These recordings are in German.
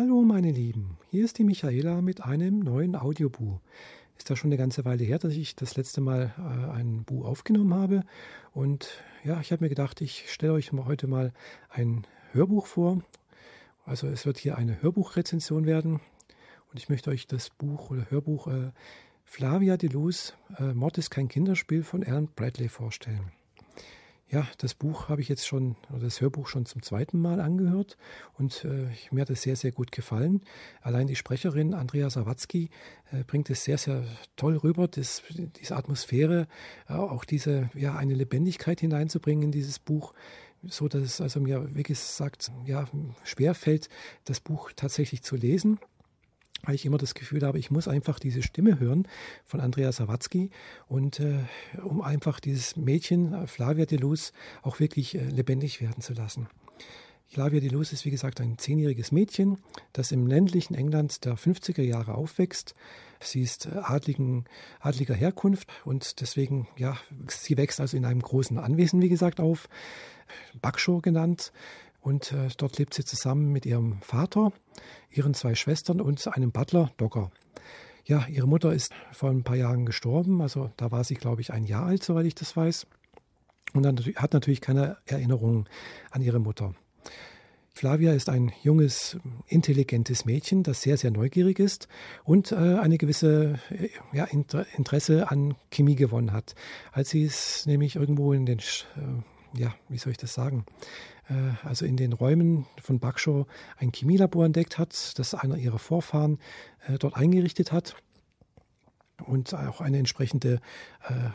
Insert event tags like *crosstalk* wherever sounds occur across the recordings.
Hallo meine Lieben, hier ist die Michaela mit einem neuen Audiobu. Ist da schon eine ganze Weile her, dass ich das letzte Mal äh, ein Bu aufgenommen habe. Und ja, ich habe mir gedacht, ich stelle euch heute mal ein Hörbuch vor. Also es wird hier eine Hörbuchrezension werden. Und ich möchte euch das Buch oder Hörbuch äh, Flavia de Luz, äh, Mord ist kein Kinderspiel von Alan Bradley vorstellen. Ja, das Buch habe ich jetzt schon, oder das Hörbuch schon zum zweiten Mal angehört und äh, mir hat es sehr, sehr gut gefallen. Allein die Sprecherin Andrea Sawatzki äh, bringt es sehr, sehr toll rüber, das, diese Atmosphäre, äh, auch diese, ja, eine Lebendigkeit hineinzubringen in dieses Buch, so dass es also mir, wie gesagt, ja, schwerfällt, das Buch tatsächlich zu lesen weil ich immer das Gefühl habe, ich muss einfach diese Stimme hören von Andrea Sawatzki und äh, um einfach dieses Mädchen äh, Flavia de Luz auch wirklich äh, lebendig werden zu lassen. Flavia de Luz ist wie gesagt ein zehnjähriges Mädchen, das im ländlichen England der 50er Jahre aufwächst. Sie ist äh, adligen, adliger Herkunft und deswegen, ja, sie wächst also in einem großen Anwesen, wie gesagt, auf, Backshaw genannt. Und äh, dort lebt sie zusammen mit ihrem Vater, ihren zwei Schwestern und einem Butler, Docker. Ja, ihre Mutter ist vor ein paar Jahren gestorben, also da war sie, glaube ich, ein Jahr alt, soweit ich das weiß. Und dann hat natürlich keine Erinnerungen an ihre Mutter. Flavia ist ein junges, intelligentes Mädchen, das sehr, sehr neugierig ist und äh, eine gewisse äh, ja, Interesse an Chemie gewonnen hat. Als sie es nämlich irgendwo in den, äh, ja, wie soll ich das sagen, also in den Räumen von Bakshaw ein Chemielabor entdeckt hat, das einer ihrer Vorfahren äh, dort eingerichtet hat und auch eine entsprechende äh,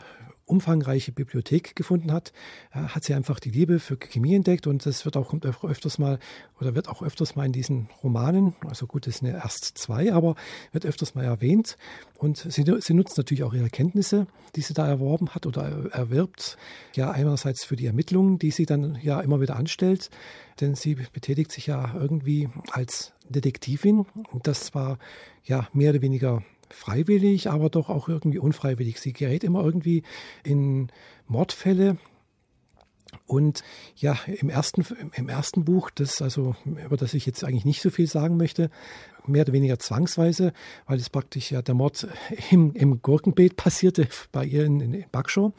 umfangreiche Bibliothek gefunden hat, hat sie einfach die Liebe für Chemie entdeckt und das wird auch kommt öfters mal oder wird auch öfters mal in diesen Romanen, also gut, es sind ja erst zwei, aber wird öfters mal erwähnt. Und sie, sie nutzt natürlich auch ihre Kenntnisse, die sie da erworben hat oder erwirbt, ja einerseits für die Ermittlungen, die sie dann ja immer wieder anstellt, denn sie betätigt sich ja irgendwie als Detektivin. Und das war ja mehr oder weniger freiwillig, aber doch auch irgendwie unfreiwillig. Sie gerät immer irgendwie in Mordfälle. Und ja, im ersten, im ersten Buch, das also, über das ich jetzt eigentlich nicht so viel sagen möchte, mehr oder weniger zwangsweise, weil es praktisch ja der Mord im, im Gurkenbeet passierte *laughs* bei ihr in, in Backshaw.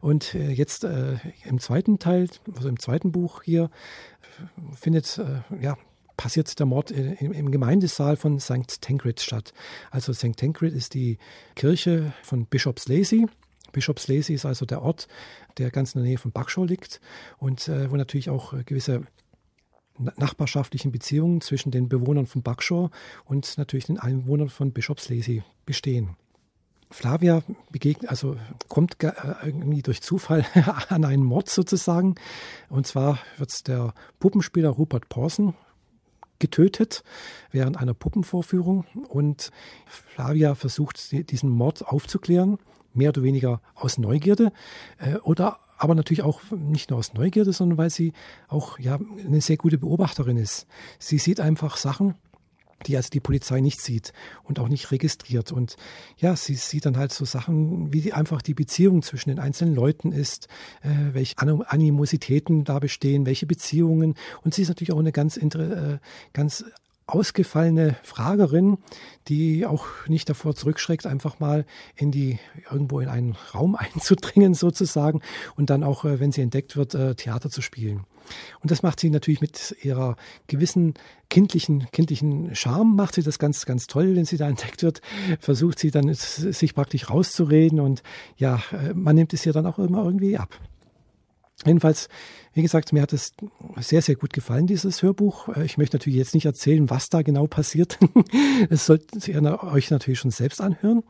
Und äh, jetzt äh, im zweiten Teil, also im zweiten Buch hier, findet äh, ja passiert der Mord im Gemeindesaal von St. Tancred statt. Also St. Tancred ist die Kirche von Bishops Lacey. Bishops Lacey ist also der Ort, der ganz in der Nähe von Buckshaw liegt und äh, wo natürlich auch gewisse nachbarschaftlichen Beziehungen zwischen den Bewohnern von Buckshaw und natürlich den Einwohnern von Bishops Lacey bestehen. Flavia begegnet, also kommt äh, irgendwie durch Zufall *laughs* an einen Mord sozusagen. Und zwar wird der Puppenspieler Rupert Pawson getötet während einer Puppenvorführung und Flavia versucht diesen Mord aufzuklären, mehr oder weniger aus Neugierde äh, oder aber natürlich auch nicht nur aus Neugierde, sondern weil sie auch ja eine sehr gute Beobachterin ist. Sie sieht einfach Sachen, die also die Polizei nicht sieht und auch nicht registriert. Und ja, sie sieht dann halt so Sachen, wie die, einfach die Beziehung zwischen den einzelnen Leuten ist, äh, welche Animositäten da bestehen, welche Beziehungen. Und sie ist natürlich auch eine ganz, äh, ganz ausgefallene Fragerin, die auch nicht davor zurückschreckt, einfach mal in die irgendwo in einen Raum *laughs* einzudringen sozusagen und dann auch, äh, wenn sie entdeckt wird, äh, Theater zu spielen. Und das macht sie natürlich mit ihrer gewissen kindlichen, kindlichen Charme, macht sie das ganz, ganz toll, wenn sie da entdeckt wird, versucht sie dann sich praktisch rauszureden und ja, äh, man nimmt es ihr dann auch immer irgendwie ab. Jedenfalls, wie gesagt, mir hat es sehr, sehr gut gefallen, dieses Hörbuch. Äh, ich möchte natürlich jetzt nicht erzählen, was da genau passiert. *laughs* Das solltet ihr euch natürlich schon selbst anhören.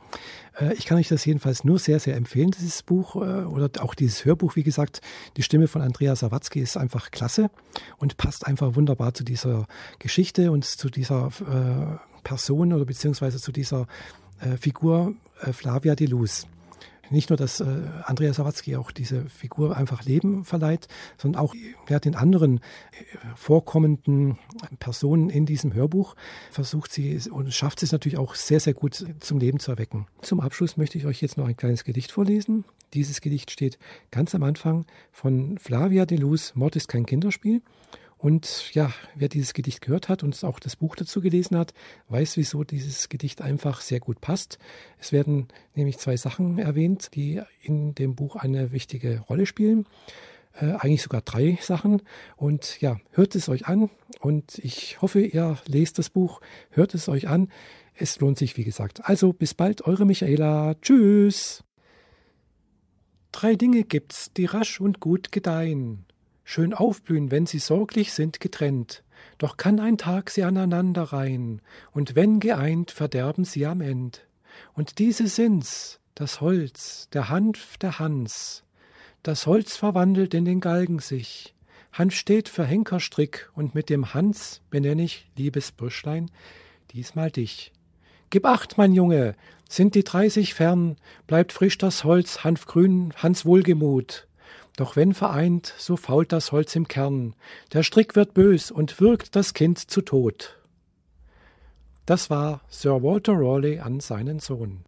Äh, ich kann euch das jedenfalls nur sehr, sehr empfehlen, dieses Buch äh, oder auch dieses Hörbuch. Wie gesagt, die Stimme von Andrea Sawatzki ist einfach klasse und passt einfach wunderbar zu dieser Geschichte und zu dieser Person oder beziehungsweise zu dieser Figur Flavia de Luz nicht nur, dass äh, Andrea Sawatzki auch diese Figur einfach Leben verleiht, sondern auch ja, den anderen äh, vorkommenden Personen in diesem Hörbuch versucht sie und schafft es natürlich auch sehr, sehr gut zum Leben zu erwecken. Zum Abschluss möchte ich euch jetzt noch ein kleines Gedicht vorlesen. Dieses Gedicht steht ganz am Anfang von Flavia de Luz, Mord ist kein Kinderspiel. Und ja, wer dieses Gedicht gehört hat und auch das Buch dazu gelesen hat, weiß, wieso dieses Gedicht einfach sehr gut passt. Es werden nämlich zwei Sachen erwähnt, die in dem Buch eine wichtige Rolle spielen. Äh, eigentlich sogar drei Sachen. Und ja, hört es euch an und ich hoffe, ihr lest das Buch, hört es euch an. Es lohnt sich, wie gesagt. Also bis bald, eure Michaela. Tschüss. Drei Dinge gibt's, die rasch und gut gedeihen schön aufblühen, wenn sie sorglich sind getrennt. Doch kann ein Tag sie aneinander reihen, und wenn geeint, verderben sie am End. Und diese sind's, das Holz, der Hanf, der Hans. Das Holz verwandelt in den Galgen sich. Hanf steht für Henkerstrick, und mit dem Hans benenn ich, liebes Bürschlein, diesmal dich. Gib acht, mein Junge, sind die dreißig fern, bleibt frisch das Holz, Hanfgrün, Hans Wohlgemut. Doch wenn vereint, so fault das Holz im Kern, der Strick wird bös und wirkt das Kind zu Tod. Das war Sir Walter Raleigh an seinen Sohn.